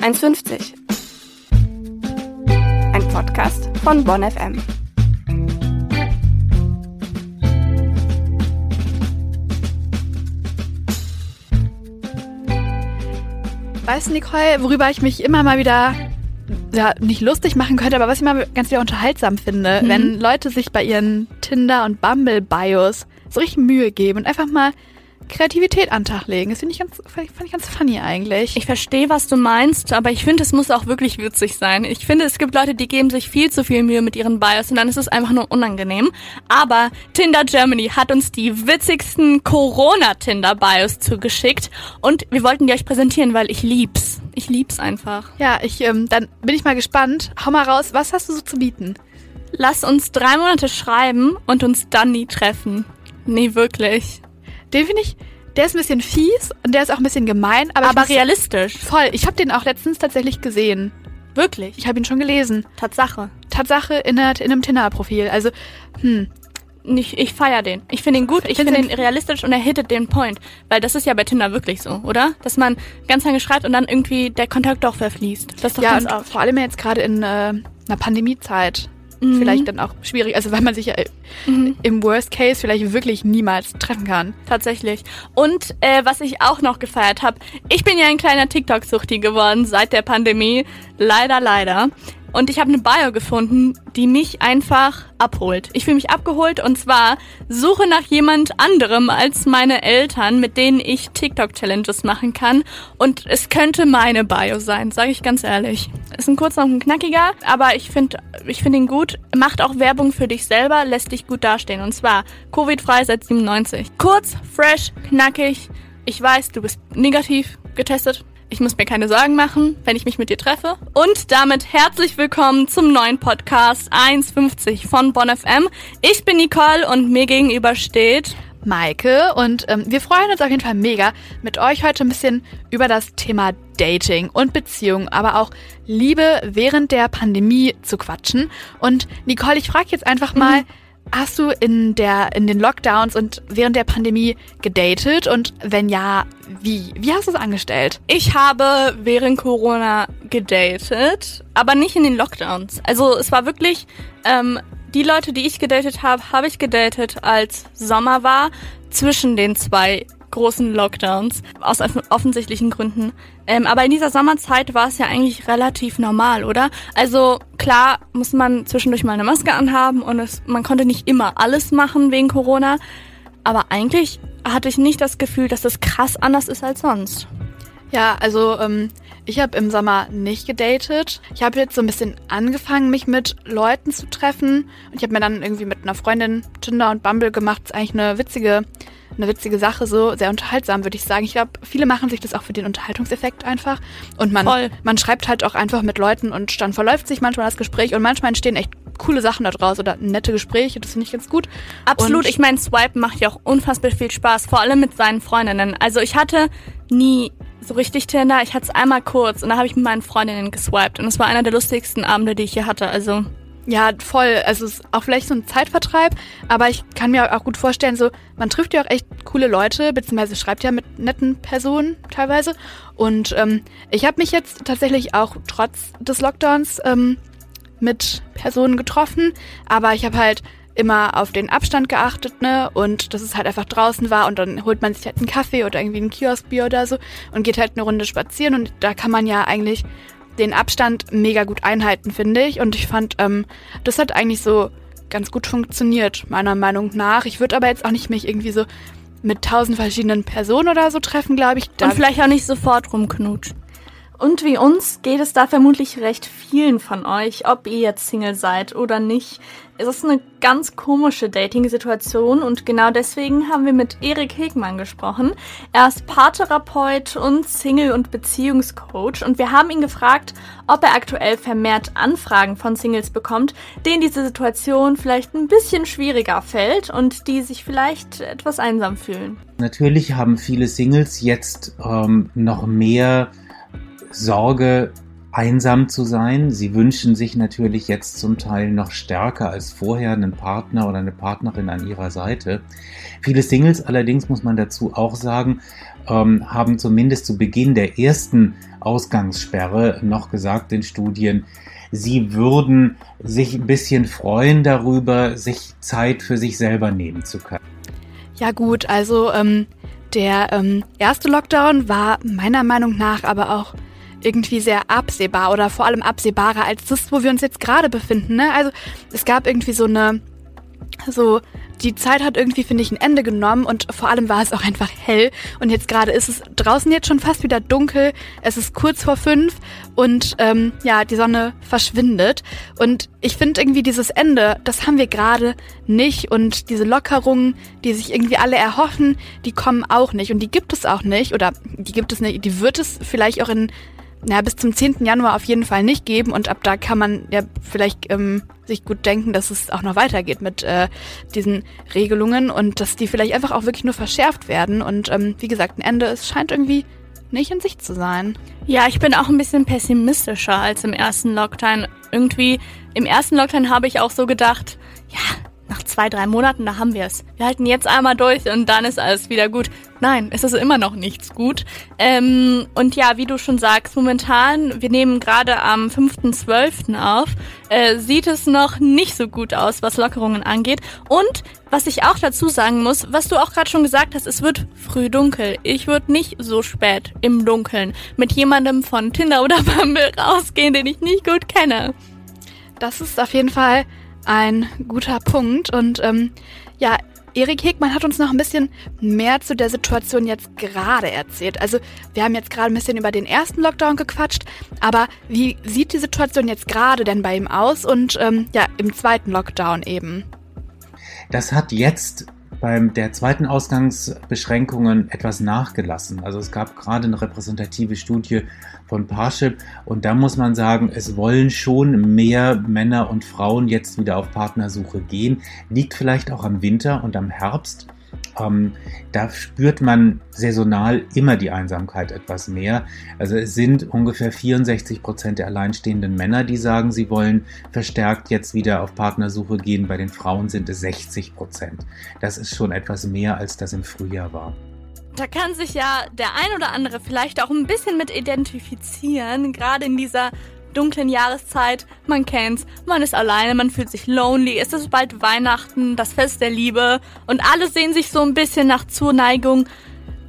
1,50. Ein Podcast von Bonn FM. Weißt du, Nicole, worüber ich mich immer mal wieder ja, nicht lustig machen könnte, aber was ich mal ganz wieder unterhaltsam finde, Mhm. wenn Leute sich bei ihren Tinder- und Bumble-Bios so richtig Mühe geben und einfach mal Kreativität an den Tag legen. Das finde ich ganz, fand ich, fand ich ganz funny eigentlich. Ich verstehe, was du meinst, aber ich finde, es muss auch wirklich witzig sein. Ich finde, es gibt Leute, die geben sich viel zu viel Mühe mit ihren Bios und dann ist es einfach nur unangenehm. Aber Tinder Germany hat uns die witzigsten Corona-Tinder-Bios zugeschickt und wir wollten die euch präsentieren, weil ich lieb's. Ich lieb's einfach. ja, ich, ähm, dann bin ich mal gespannt. Hau mal raus, was hast du so zu bieten? Lass uns drei Monate schreiben und uns dann nie treffen. Nee, wirklich. Den finde ich, der ist ein bisschen fies und der ist auch ein bisschen gemein, aber, Aber muss- realistisch. voll. Ich habe den auch letztens tatsächlich gesehen. Wirklich. Ich habe ihn schon gelesen. Tatsache. Tatsache in, der, in einem Tinder-Profil. Also, hm, Ich, ich feier den. Ich finde ihn gut, ich finde ihn realistisch und er hittet den Point. Weil das ist ja bei Tinder wirklich so, oder? Dass man ganz lange schreibt und dann irgendwie der Kontakt doch verfließt. Das ist doch ja, ganz und oft. vor allem jetzt gerade in äh, einer Pandemiezeit Mhm. vielleicht dann auch schwierig, also weil man sich ja äh, im Worst Case vielleicht wirklich niemals treffen kann. Tatsächlich. Und äh, was ich auch noch gefeiert habe, ich bin ja ein kleiner TikTok-Suchti geworden seit der Pandemie. Leider, leider. Und ich habe eine Bio gefunden, die mich einfach abholt. Ich fühle mich abgeholt und zwar suche nach jemand anderem als meine Eltern, mit denen ich TikTok-Challenges machen kann. Und es könnte meine Bio sein, sage ich ganz ehrlich. Ist ein kurzer und ein knackiger, aber ich finde ich find ihn gut. Macht auch Werbung für dich selber, lässt dich gut dastehen. Und zwar Covid-frei seit 97. Kurz, fresh, knackig. Ich weiß, du bist negativ getestet. Ich muss mir keine Sorgen machen, wenn ich mich mit dir treffe. Und damit herzlich willkommen zum neuen Podcast 1.50 von Bonn FM. Ich bin Nicole und mir gegenüber steht Maike und ähm, wir freuen uns auf jeden Fall mega, mit euch heute ein bisschen über das Thema Dating und Beziehung, aber auch Liebe während der Pandemie zu quatschen. Und Nicole, ich frage jetzt einfach mal, hast du in der in den Lockdowns und während der Pandemie gedatet und wenn ja, wie? Wie hast du es angestellt? Ich habe während Corona gedatet, aber nicht in den Lockdowns. Also es war wirklich, ähm, die Leute, die ich gedatet habe, habe ich gedatet, als Sommer war, zwischen den zwei großen Lockdowns, aus off- offensichtlichen Gründen. Ähm, aber in dieser Sommerzeit war es ja eigentlich relativ normal, oder? Also klar muss man zwischendurch mal eine Maske anhaben und es, man konnte nicht immer alles machen wegen Corona. Aber eigentlich hatte ich nicht das Gefühl, dass das krass anders ist als sonst. Ja, also ähm, ich habe im Sommer nicht gedatet. Ich habe jetzt so ein bisschen angefangen, mich mit Leuten zu treffen. Und ich habe mir dann irgendwie mit einer Freundin Tinder und Bumble gemacht. Ist eigentlich eine witzige, eine witzige Sache, so sehr unterhaltsam, würde ich sagen. Ich glaube, viele machen sich das auch für den Unterhaltungseffekt einfach. Und man, Voll. man schreibt halt auch einfach mit Leuten und dann verläuft sich manchmal das Gespräch und manchmal entstehen echt coole Sachen daraus oder nette Gespräche. Das finde ich ganz gut. Absolut, Und ich meine, Swipen macht ja auch unfassbar viel Spaß, vor allem mit seinen Freundinnen. Also ich hatte nie so richtig Tinder, ich hatte es einmal kurz und da habe ich mit meinen Freundinnen geswiped und es war einer der lustigsten Abende, die ich hier hatte. Also Ja, voll. Also es ist auch vielleicht so ein Zeitvertreib, aber ich kann mir auch gut vorstellen, so man trifft ja auch echt coole Leute, beziehungsweise schreibt ja mit netten Personen teilweise. Und ähm, ich habe mich jetzt tatsächlich auch trotz des Lockdowns ähm, mit Personen getroffen, aber ich habe halt immer auf den Abstand geachtet, ne? Und dass es halt einfach draußen war und dann holt man sich halt einen Kaffee oder irgendwie ein Kioskbier oder so und geht halt eine Runde spazieren und da kann man ja eigentlich den Abstand mega gut einhalten, finde ich. Und ich fand, ähm, das hat eigentlich so ganz gut funktioniert, meiner Meinung nach. Ich würde aber jetzt auch nicht mich irgendwie so mit tausend verschiedenen Personen oder so treffen, glaube ich. Und vielleicht auch nicht sofort rumknutschen. Und wie uns geht es da vermutlich recht vielen von euch, ob ihr jetzt Single seid oder nicht. Es ist eine ganz komische Dating-Situation und genau deswegen haben wir mit Erik Hegmann gesprochen. Er ist Paartherapeut und Single- und Beziehungscoach und wir haben ihn gefragt, ob er aktuell vermehrt Anfragen von Singles bekommt, denen diese Situation vielleicht ein bisschen schwieriger fällt und die sich vielleicht etwas einsam fühlen. Natürlich haben viele Singles jetzt ähm, noch mehr Sorge, einsam zu sein. Sie wünschen sich natürlich jetzt zum Teil noch stärker als vorher einen Partner oder eine Partnerin an ihrer Seite. Viele Singles allerdings, muss man dazu auch sagen, ähm, haben zumindest zu Beginn der ersten Ausgangssperre noch gesagt in Studien, sie würden sich ein bisschen freuen darüber, sich Zeit für sich selber nehmen zu können. Ja gut, also ähm, der ähm, erste Lockdown war meiner Meinung nach aber auch irgendwie sehr absehbar oder vor allem absehbarer als das, wo wir uns jetzt gerade befinden. Ne? Also es gab irgendwie so eine, so die Zeit hat irgendwie, finde ich, ein Ende genommen und vor allem war es auch einfach hell. Und jetzt gerade ist es draußen jetzt schon fast wieder dunkel. Es ist kurz vor fünf und ähm, ja, die Sonne verschwindet. Und ich finde irgendwie dieses Ende, das haben wir gerade nicht. Und diese Lockerungen, die sich irgendwie alle erhoffen, die kommen auch nicht. Und die gibt es auch nicht. Oder die gibt es nicht, die wird es vielleicht auch in na, bis zum 10. Januar auf jeden Fall nicht geben und ab da kann man ja vielleicht ähm, sich gut denken, dass es auch noch weitergeht mit äh, diesen Regelungen und dass die vielleicht einfach auch wirklich nur verschärft werden und ähm, wie gesagt, ein Ende, es scheint irgendwie nicht in Sicht zu sein. Ja, ich bin auch ein bisschen pessimistischer als im ersten Lockdown. Irgendwie, im ersten Lockdown habe ich auch so gedacht, ja, nach zwei, drei Monaten, da haben wir es. Wir halten jetzt einmal durch und dann ist alles wieder gut. Nein, es ist immer noch nichts gut. Ähm, und ja, wie du schon sagst, momentan, wir nehmen gerade am 5.12. auf, äh, sieht es noch nicht so gut aus, was Lockerungen angeht. Und was ich auch dazu sagen muss, was du auch gerade schon gesagt hast, es wird früh dunkel. Ich würde nicht so spät im Dunkeln mit jemandem von Tinder oder Bumble rausgehen, den ich nicht gut kenne. Das ist auf jeden Fall ein guter Punkt. Und ähm, ja, Erik Hegmann hat uns noch ein bisschen mehr zu der Situation jetzt gerade erzählt. Also wir haben jetzt gerade ein bisschen über den ersten Lockdown gequatscht, aber wie sieht die Situation jetzt gerade denn bei ihm aus und ähm, ja, im zweiten Lockdown eben? Das hat jetzt beim der zweiten Ausgangsbeschränkungen etwas nachgelassen. Also es gab gerade eine repräsentative Studie von Parship und da muss man sagen, es wollen schon mehr Männer und Frauen jetzt wieder auf Partnersuche gehen. Liegt vielleicht auch am Winter und am Herbst. Ähm, da spürt man saisonal immer die Einsamkeit etwas mehr. Also es sind ungefähr 64 Prozent der alleinstehenden Männer, die sagen, sie wollen verstärkt jetzt wieder auf Partnersuche gehen. Bei den Frauen sind es 60 Prozent. Das ist schon etwas mehr, als das im Frühjahr war. Da kann sich ja der ein oder andere vielleicht auch ein bisschen mit identifizieren, gerade in dieser dunklen Jahreszeit. Man kennt's, man ist alleine, man fühlt sich lonely, es ist bald Weihnachten, das Fest der Liebe und alle sehen sich so ein bisschen nach Zuneigung.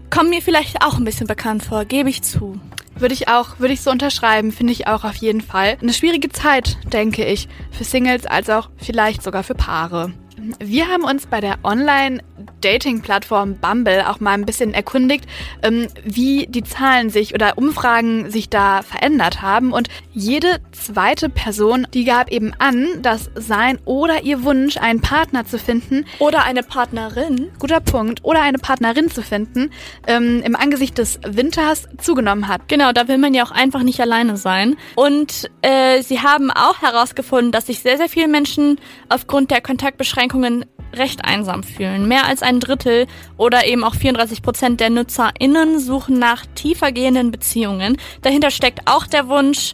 Kommt mir vielleicht auch ein bisschen bekannt vor, gebe ich zu. Würde ich auch, würde ich so unterschreiben, finde ich auch auf jeden Fall. Eine schwierige Zeit, denke ich, für Singles als auch vielleicht sogar für Paare. Wir haben uns bei der Online-Dating-Plattform Bumble auch mal ein bisschen erkundigt, ähm, wie die Zahlen sich oder Umfragen sich da verändert haben. Und jede zweite Person, die gab eben an, dass sein oder ihr Wunsch, einen Partner zu finden oder eine Partnerin, guter Punkt, oder eine Partnerin zu finden, ähm, im Angesicht des Winters zugenommen hat. Genau, da will man ja auch einfach nicht alleine sein. Und äh, sie haben auch herausgefunden, dass sich sehr, sehr viele Menschen aufgrund der Kontaktbeschränkungen Beschränkungen recht einsam fühlen. Mehr als ein Drittel oder eben auch 34 Prozent der NutzerInnen suchen nach tiefergehenden Beziehungen. Dahinter steckt auch der Wunsch,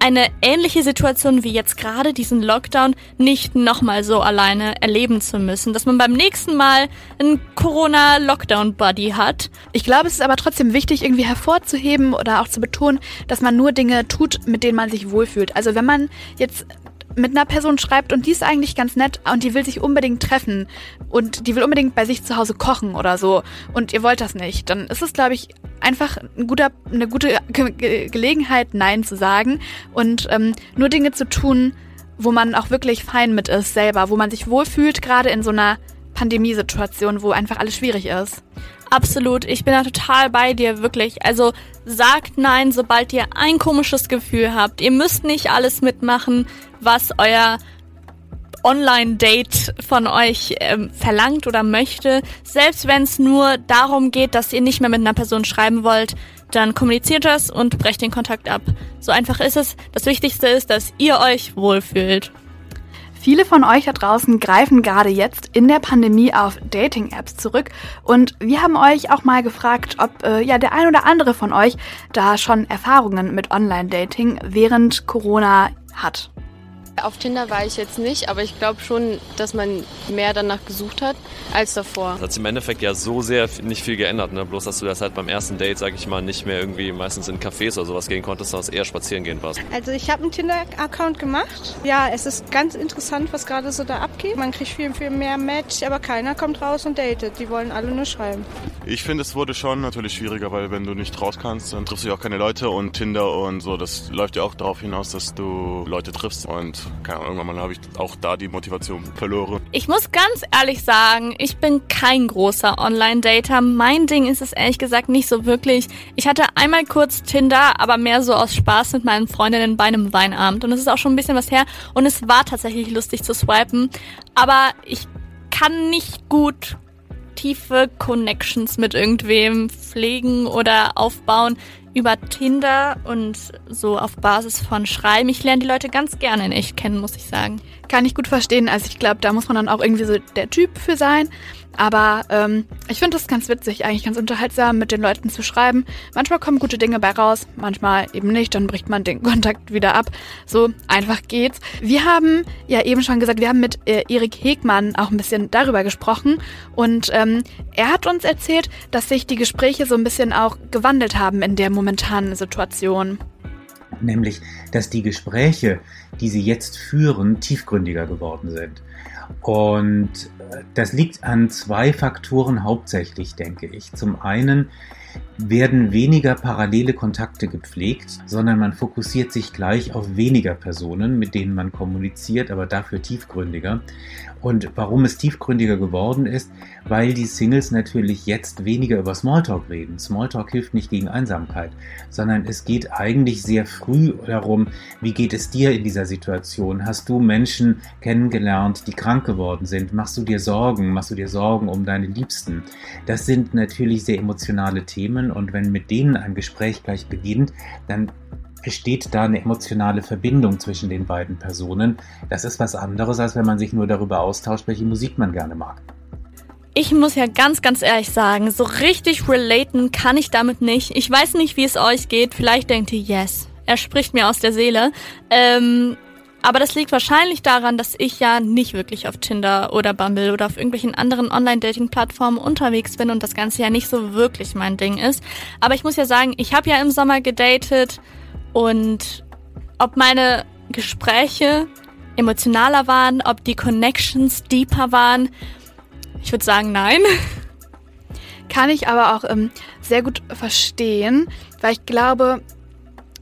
eine ähnliche Situation wie jetzt gerade diesen Lockdown nicht nochmal so alleine erleben zu müssen, dass man beim nächsten Mal einen Corona-Lockdown-Buddy hat. Ich glaube, es ist aber trotzdem wichtig, irgendwie hervorzuheben oder auch zu betonen, dass man nur Dinge tut, mit denen man sich wohlfühlt. Also wenn man jetzt mit einer Person schreibt und die ist eigentlich ganz nett und die will sich unbedingt treffen und die will unbedingt bei sich zu Hause kochen oder so und ihr wollt das nicht, dann ist es, glaube ich, einfach ein guter, eine gute Ge Gelegenheit, Nein zu sagen und ähm, nur Dinge zu tun, wo man auch wirklich fein mit ist selber, wo man sich wohlfühlt, gerade in so einer Pandemiesituation, wo einfach alles schwierig ist. Absolut, ich bin da total bei dir, wirklich. Also sagt nein, sobald ihr ein komisches Gefühl habt. Ihr müsst nicht alles mitmachen, was euer Online-Date von euch ähm, verlangt oder möchte. Selbst wenn es nur darum geht, dass ihr nicht mehr mit einer Person schreiben wollt, dann kommuniziert das und brecht den Kontakt ab. So einfach ist es. Das Wichtigste ist, dass ihr euch wohlfühlt. Viele von euch da draußen greifen gerade jetzt in der Pandemie auf Dating-Apps zurück und wir haben euch auch mal gefragt, ob äh, ja der ein oder andere von euch da schon Erfahrungen mit Online-Dating während Corona hat. Auf Tinder war ich jetzt nicht, aber ich glaube schon, dass man mehr danach gesucht hat als davor. Das hat sich im Endeffekt ja so sehr nicht viel geändert. Ne? Bloß, dass du das halt beim ersten Date, sag ich mal, nicht mehr irgendwie meistens in Cafés oder sowas gehen konntest, sondern eher spazieren gehen warst. Also ich habe einen Tinder-Account gemacht. Ja, es ist ganz interessant, was gerade so da abgeht. Man kriegt viel, viel mehr Match, aber keiner kommt raus und datet. Die wollen alle nur schreiben. Ich finde, es wurde schon natürlich schwieriger, weil wenn du nicht raus kannst, dann triffst du ja auch keine Leute und Tinder und so, das läuft ja auch darauf hinaus, dass du Leute triffst keine Ahnung, irgendwann habe ich auch da die Motivation verloren. Ich muss ganz ehrlich sagen, ich bin kein großer Online-Dater. Mein Ding ist es ehrlich gesagt nicht so wirklich. Ich hatte einmal kurz Tinder, aber mehr so aus Spaß mit meinen Freundinnen bei einem Weinabend. Und es ist auch schon ein bisschen was her. Und es war tatsächlich lustig zu swipen. Aber ich kann nicht gut tiefe Connections mit irgendwem pflegen oder aufbauen über Tinder und so auf Basis von Schreiben. Ich lerne die Leute ganz gerne in echt kennen, muss ich sagen. Kann ich gut verstehen. Also ich glaube, da muss man dann auch irgendwie so der Typ für sein. Aber ähm, ich finde das ganz witzig, eigentlich ganz unterhaltsam, mit den Leuten zu schreiben. Manchmal kommen gute Dinge bei raus, manchmal eben nicht, dann bricht man den Kontakt wieder ab. So einfach geht's. Wir haben ja eben schon gesagt, wir haben mit äh, Erik Hegmann auch ein bisschen darüber gesprochen und ähm, er hat uns erzählt, dass sich die Gespräche so ein bisschen auch gewandelt haben in der momentanen Situation. Nämlich, dass die Gespräche, die sie jetzt führen, tiefgründiger geworden sind. Und das liegt an zwei Faktoren hauptsächlich, denke ich. Zum einen werden weniger parallele Kontakte gepflegt, sondern man fokussiert sich gleich auf weniger Personen, mit denen man kommuniziert, aber dafür tiefgründiger. Und warum es tiefgründiger geworden ist, weil die Singles natürlich jetzt weniger über Smalltalk reden. Smalltalk hilft nicht gegen Einsamkeit, sondern es geht eigentlich sehr früh darum, wie geht es dir in dieser Situation? Hast du Menschen kennengelernt, die krank geworden sind? Machst du dir Sorgen? Machst du dir Sorgen um deine Liebsten? Das sind natürlich sehr emotionale Themen und wenn mit denen ein Gespräch gleich beginnt, dann besteht da eine emotionale Verbindung zwischen den beiden Personen. Das ist was anderes, als wenn man sich nur darüber austauscht, welche Musik man gerne mag. Ich muss ja ganz, ganz ehrlich sagen, so richtig relaten kann ich damit nicht. Ich weiß nicht, wie es euch geht. Vielleicht denkt ihr, yes, er spricht mir aus der Seele. Ähm, aber das liegt wahrscheinlich daran, dass ich ja nicht wirklich auf Tinder oder Bumble oder auf irgendwelchen anderen Online-Dating-Plattformen unterwegs bin und das Ganze ja nicht so wirklich mein Ding ist. Aber ich muss ja sagen, ich habe ja im Sommer gedatet und ob meine Gespräche emotionaler waren, ob die Connections deeper waren, ich würde sagen nein. Kann ich aber auch ähm, sehr gut verstehen, weil ich glaube,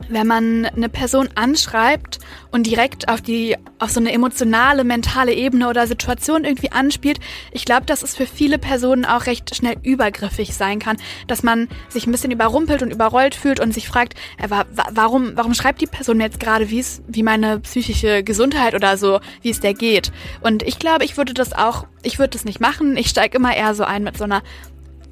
wenn man eine Person anschreibt und direkt auf die auf so eine emotionale, mentale Ebene oder Situation irgendwie anspielt, ich glaube, dass es für viele Personen auch recht schnell übergriffig sein kann, dass man sich ein bisschen überrumpelt und überrollt fühlt und sich fragt, äh, warum warum schreibt die Person jetzt gerade, wie es wie meine psychische Gesundheit oder so, wie es der geht? Und ich glaube, ich würde das auch, ich würde das nicht machen. Ich steige immer eher so ein mit so einer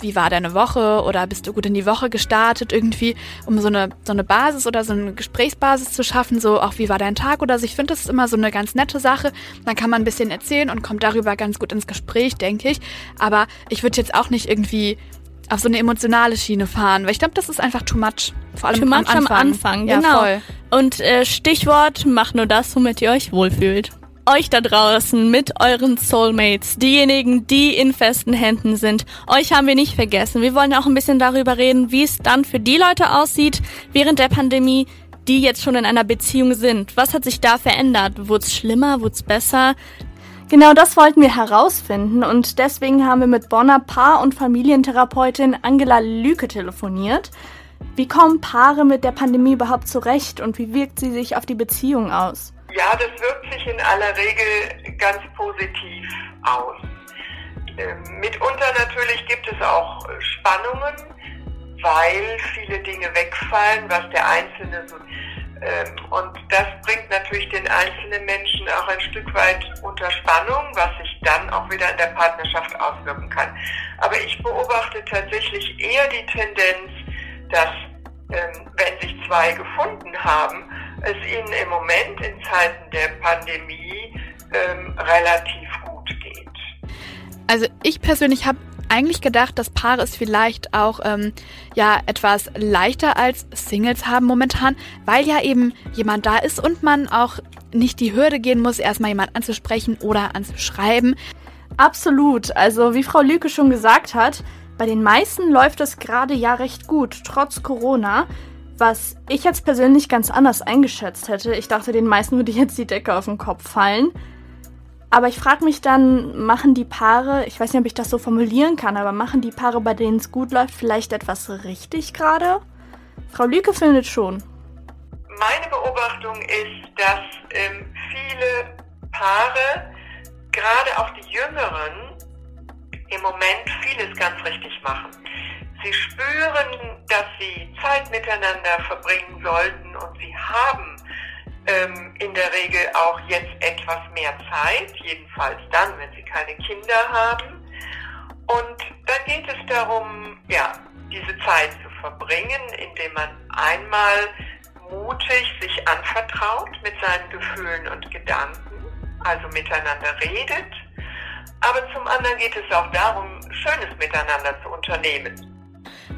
wie war deine Woche oder bist du gut in die Woche gestartet irgendwie, um so eine, so eine Basis oder so eine Gesprächsbasis zu schaffen, so auch wie war dein Tag oder so. Ich finde, das ist immer so eine ganz nette Sache. Dann kann man ein bisschen erzählen und kommt darüber ganz gut ins Gespräch, denke ich. Aber ich würde jetzt auch nicht irgendwie auf so eine emotionale Schiene fahren, weil ich glaube, das ist einfach too much. Vor allem too much am Anfang. Am Anfang genau. Ja. Und äh, Stichwort, macht nur das, womit ihr euch wohlfühlt euch da draußen mit euren Soulmates, diejenigen, die in festen Händen sind. Euch haben wir nicht vergessen. Wir wollen auch ein bisschen darüber reden, wie es dann für die Leute aussieht während der Pandemie, die jetzt schon in einer Beziehung sind. Was hat sich da verändert? Wurde es schlimmer? Wurde es besser? Genau das wollten wir herausfinden und deswegen haben wir mit Bonner Paar- und Familientherapeutin Angela Lüke telefoniert. Wie kommen Paare mit der Pandemie überhaupt zurecht und wie wirkt sie sich auf die Beziehung aus? Ja, das wirkt sich in aller Regel ganz positiv aus. Ähm, mitunter natürlich gibt es auch Spannungen, weil viele Dinge wegfallen, was der Einzelne so. Ähm, und das bringt natürlich den einzelnen Menschen auch ein Stück weit unter Spannung, was sich dann auch wieder in der Partnerschaft auswirken kann. Aber ich beobachte tatsächlich eher die Tendenz, dass ähm, wenn sich zwei gefunden haben, es ihnen im Moment in Zeiten der Pandemie ähm, relativ gut geht. Also ich persönlich habe eigentlich gedacht, dass Paare es vielleicht auch ähm, ja etwas leichter als Singles haben momentan, weil ja eben jemand da ist und man auch nicht die Hürde gehen muss, erstmal jemand anzusprechen oder anzuschreiben. Absolut. Also wie Frau Lüke schon gesagt hat, bei den meisten läuft es gerade ja recht gut, trotz Corona. Was ich jetzt persönlich ganz anders eingeschätzt hätte. Ich dachte, den meisten würde jetzt die Decke auf den Kopf fallen. Aber ich frage mich dann, machen die Paare, ich weiß nicht, ob ich das so formulieren kann, aber machen die Paare, bei denen es gut läuft, vielleicht etwas richtig gerade? Frau Lüke findet schon. Meine Beobachtung ist, dass ähm, viele Paare, gerade auch die Jüngeren, im Moment vieles ganz richtig machen. Sie spüren, dass sie Zeit miteinander verbringen sollten und sie haben ähm, in der Regel auch jetzt etwas mehr Zeit, jedenfalls dann, wenn sie keine Kinder haben. Und dann geht es darum, ja, diese Zeit zu verbringen, indem man einmal mutig sich anvertraut mit seinen Gefühlen und Gedanken, also miteinander redet. Aber zum anderen geht es auch darum, Schönes miteinander zu unternehmen.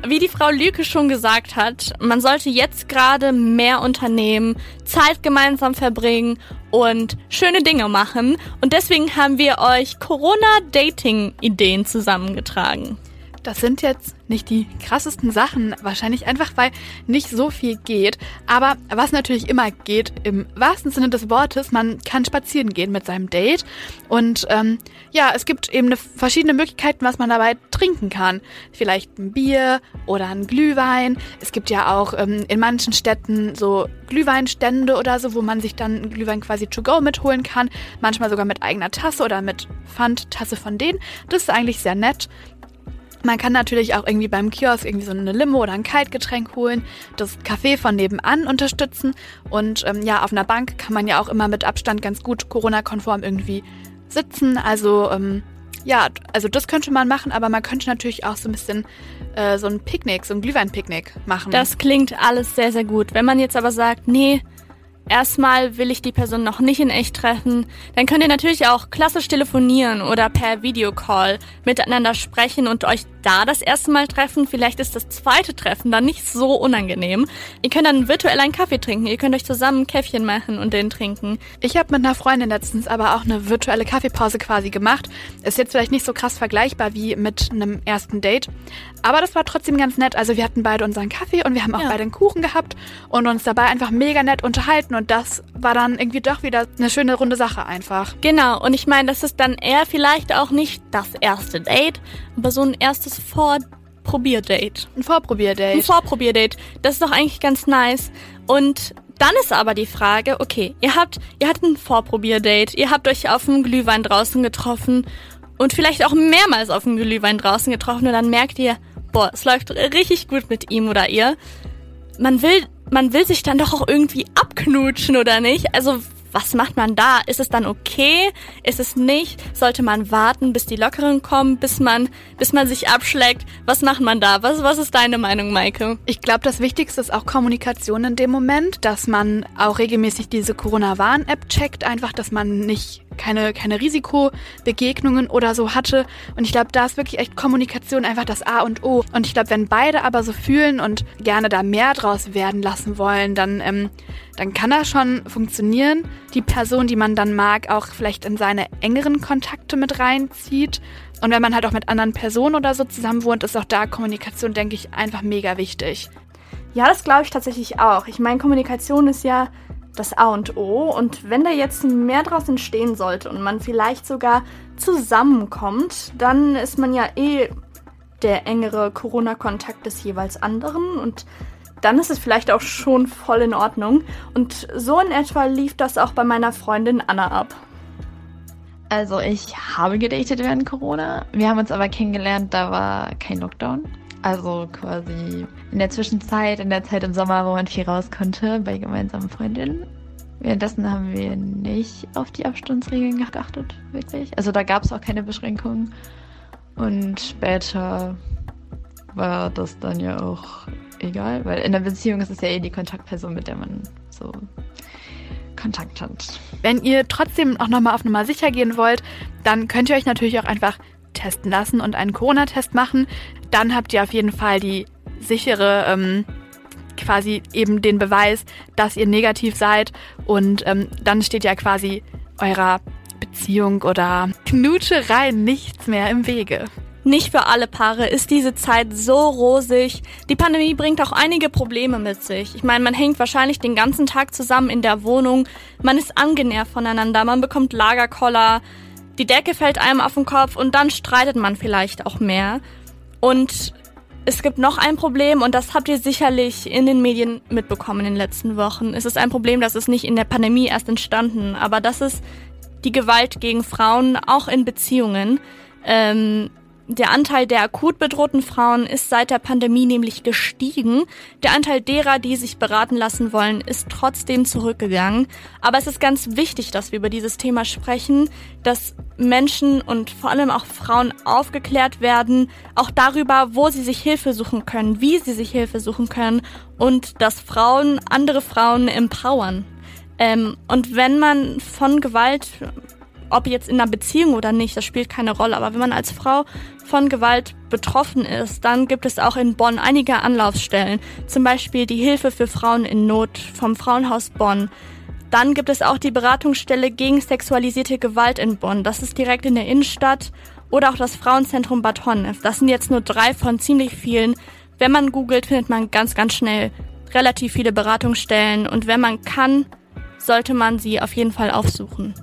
Wie die Frau Lüke schon gesagt hat, man sollte jetzt gerade mehr unternehmen, Zeit gemeinsam verbringen und schöne Dinge machen. Und deswegen haben wir euch Corona-Dating-Ideen zusammengetragen. Das sind jetzt nicht die krassesten Sachen, wahrscheinlich einfach, weil nicht so viel geht. Aber was natürlich immer geht, im wahrsten Sinne des Wortes, man kann spazieren gehen mit seinem Date. Und ähm, ja, es gibt eben verschiedene Möglichkeiten, was man dabei trinken kann. Vielleicht ein Bier oder ein Glühwein. Es gibt ja auch ähm, in manchen Städten so Glühweinstände oder so, wo man sich dann einen Glühwein quasi to go mitholen kann. Manchmal sogar mit eigener Tasse oder mit Pfandtasse von denen. Das ist eigentlich sehr nett. Man kann natürlich auch irgendwie beim Kiosk irgendwie so eine Limo oder ein Kaltgetränk holen, das Café von nebenan unterstützen und ähm, ja, auf einer Bank kann man ja auch immer mit Abstand ganz gut Corona-konform irgendwie sitzen. Also ähm, ja, also das könnte man machen, aber man könnte natürlich auch so ein bisschen äh, so ein Picknick, so ein Glühwein-Picknick machen. Das klingt alles sehr, sehr gut. Wenn man jetzt aber sagt, nee, erstmal will ich die Person noch nicht in echt treffen, dann könnt ihr natürlich auch klassisch telefonieren oder per Videocall miteinander sprechen und euch da das erste Mal treffen. Vielleicht ist das zweite Treffen dann nicht so unangenehm. Ihr könnt dann virtuell einen Kaffee trinken, ihr könnt euch zusammen ein Käffchen machen und den trinken. Ich habe mit einer Freundin letztens aber auch eine virtuelle Kaffeepause quasi gemacht. Ist jetzt vielleicht nicht so krass vergleichbar wie mit einem ersten Date, aber das war trotzdem ganz nett. Also wir hatten beide unseren Kaffee und wir haben auch ja. beide einen Kuchen gehabt und uns dabei einfach mega nett unterhalten und das war dann irgendwie doch wieder eine schöne runde Sache einfach. Genau, und ich meine, das ist dann eher vielleicht auch nicht das erste Date, aber so ein erstes Vorprobierdate. Ein Vorprobierdate. Ein Vorprobierdate. Das ist doch eigentlich ganz nice. Und dann ist aber die Frage, okay, ihr habt, ihr hattet ein Vorprobierdate, ihr habt euch auf dem Glühwein draußen getroffen und vielleicht auch mehrmals auf dem Glühwein draußen getroffen und dann merkt ihr, boah, es läuft richtig gut mit ihm oder ihr. Man will man will sich dann doch auch irgendwie abknutschen, oder nicht? Also was macht man da? Ist es dann okay? Ist es nicht? Sollte man warten, bis die Lockeren kommen, bis man, bis man sich abschlägt? Was macht man da? Was, was ist deine Meinung, Maike? Ich glaube, das Wichtigste ist auch Kommunikation in dem Moment, dass man auch regelmäßig diese Corona-Warn-App checkt, einfach, dass man nicht keine, keine Risikobegegnungen oder so hatte. Und ich glaube, da ist wirklich echt Kommunikation einfach das A und O. Und ich glaube, wenn beide aber so fühlen und gerne da mehr draus werden lassen wollen, dann, ähm, dann kann das schon funktionieren. Die Person, die man dann mag, auch vielleicht in seine engeren Kontakte mit reinzieht. Und wenn man halt auch mit anderen Personen oder so zusammen wohnt, ist auch da Kommunikation, denke ich, einfach mega wichtig. Ja, das glaube ich tatsächlich auch. Ich meine, Kommunikation ist ja das A und O. Und wenn da jetzt mehr draus entstehen sollte und man vielleicht sogar zusammenkommt, dann ist man ja eh der engere Corona-Kontakt des jeweils anderen und dann ist es vielleicht auch schon voll in Ordnung. Und so in etwa lief das auch bei meiner Freundin Anna ab. Also ich habe gedatet während Corona. Wir haben uns aber kennengelernt, da war kein Lockdown. Also quasi in der Zwischenzeit, in der Zeit im Sommer, wo man viel raus konnte, bei gemeinsamen Freundinnen. Währenddessen haben wir nicht auf die Abstandsregeln geachtet, wirklich. Also da gab es auch keine Beschränkungen. Und später war das dann ja auch egal, weil in der Beziehung ist es ja eh die Kontaktperson, mit der man so Kontakt hat. Wenn ihr trotzdem auch nochmal auf Nummer sicher gehen wollt, dann könnt ihr euch natürlich auch einfach testen lassen und einen Corona-Test machen. Dann habt ihr auf jeden Fall die sichere, ähm, quasi eben den Beweis, dass ihr negativ seid. Und ähm, dann steht ja quasi eurer Beziehung oder Knutscherei nichts mehr im Wege. Nicht für alle Paare ist diese Zeit so rosig. Die Pandemie bringt auch einige Probleme mit sich. Ich meine, man hängt wahrscheinlich den ganzen Tag zusammen in der Wohnung, man ist angenervt voneinander, man bekommt Lagerkoller, die Decke fällt einem auf den Kopf und dann streitet man vielleicht auch mehr. Und es gibt noch ein Problem und das habt ihr sicherlich in den Medien mitbekommen in den letzten Wochen. Es ist ein Problem, das ist nicht in der Pandemie erst entstanden, aber das ist die Gewalt gegen Frauen, auch in Beziehungen. Ähm, der Anteil der akut bedrohten Frauen ist seit der Pandemie nämlich gestiegen. Der Anteil derer, die sich beraten lassen wollen, ist trotzdem zurückgegangen. Aber es ist ganz wichtig, dass wir über dieses Thema sprechen, dass Menschen und vor allem auch Frauen aufgeklärt werden, auch darüber, wo sie sich Hilfe suchen können, wie sie sich Hilfe suchen können und dass Frauen andere Frauen empowern. Ähm, und wenn man von Gewalt ob jetzt in einer Beziehung oder nicht, das spielt keine Rolle. Aber wenn man als Frau von Gewalt betroffen ist, dann gibt es auch in Bonn einige Anlaufstellen. Zum Beispiel die Hilfe für Frauen in Not vom Frauenhaus Bonn. Dann gibt es auch die Beratungsstelle gegen sexualisierte Gewalt in Bonn. Das ist direkt in der Innenstadt. Oder auch das Frauenzentrum Bad Honnef. Das sind jetzt nur drei von ziemlich vielen. Wenn man googelt, findet man ganz, ganz schnell relativ viele Beratungsstellen. Und wenn man kann, sollte man sie auf jeden Fall aufsuchen.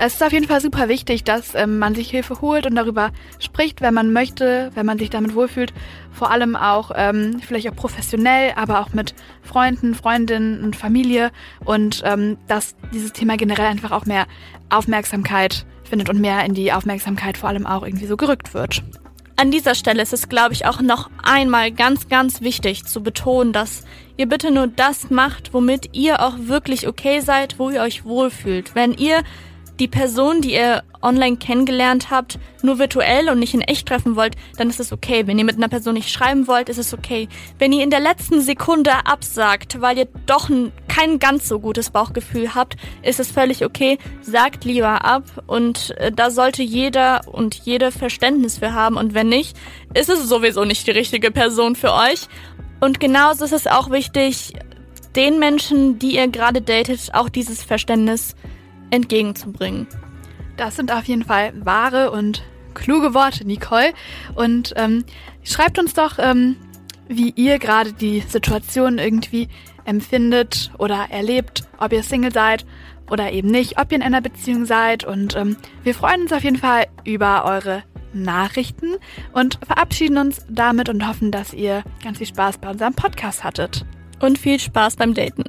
Es ist auf jeden Fall super wichtig, dass ähm, man sich Hilfe holt und darüber spricht, wenn man möchte, wenn man sich damit wohlfühlt. Vor allem auch ähm, vielleicht auch professionell, aber auch mit Freunden, Freundinnen und Familie und ähm, dass dieses Thema generell einfach auch mehr Aufmerksamkeit findet und mehr in die Aufmerksamkeit vor allem auch irgendwie so gerückt wird. An dieser Stelle ist es, glaube ich, auch noch einmal ganz, ganz wichtig zu betonen, dass ihr bitte nur das macht, womit ihr auch wirklich okay seid, wo ihr euch wohlfühlt. Wenn ihr die Person, die ihr online kennengelernt habt, nur virtuell und nicht in echt treffen wollt, dann ist es okay. Wenn ihr mit einer Person nicht schreiben wollt, ist es okay. Wenn ihr in der letzten Sekunde absagt, weil ihr doch kein ganz so gutes Bauchgefühl habt, ist es völlig okay. Sagt lieber ab und äh, da sollte jeder und jede Verständnis für haben und wenn nicht, ist es sowieso nicht die richtige Person für euch. Und genauso ist es auch wichtig, den Menschen, die ihr gerade datet, auch dieses Verständnis entgegenzubringen. Das sind auf jeden Fall wahre und kluge Worte, Nicole. Und ähm, schreibt uns doch, ähm, wie ihr gerade die Situation irgendwie empfindet oder erlebt, ob ihr Single seid oder eben nicht, ob ihr in einer Beziehung seid. Und ähm, wir freuen uns auf jeden Fall über eure Nachrichten und verabschieden uns damit und hoffen, dass ihr ganz viel Spaß bei unserem Podcast hattet. Und viel Spaß beim Daten.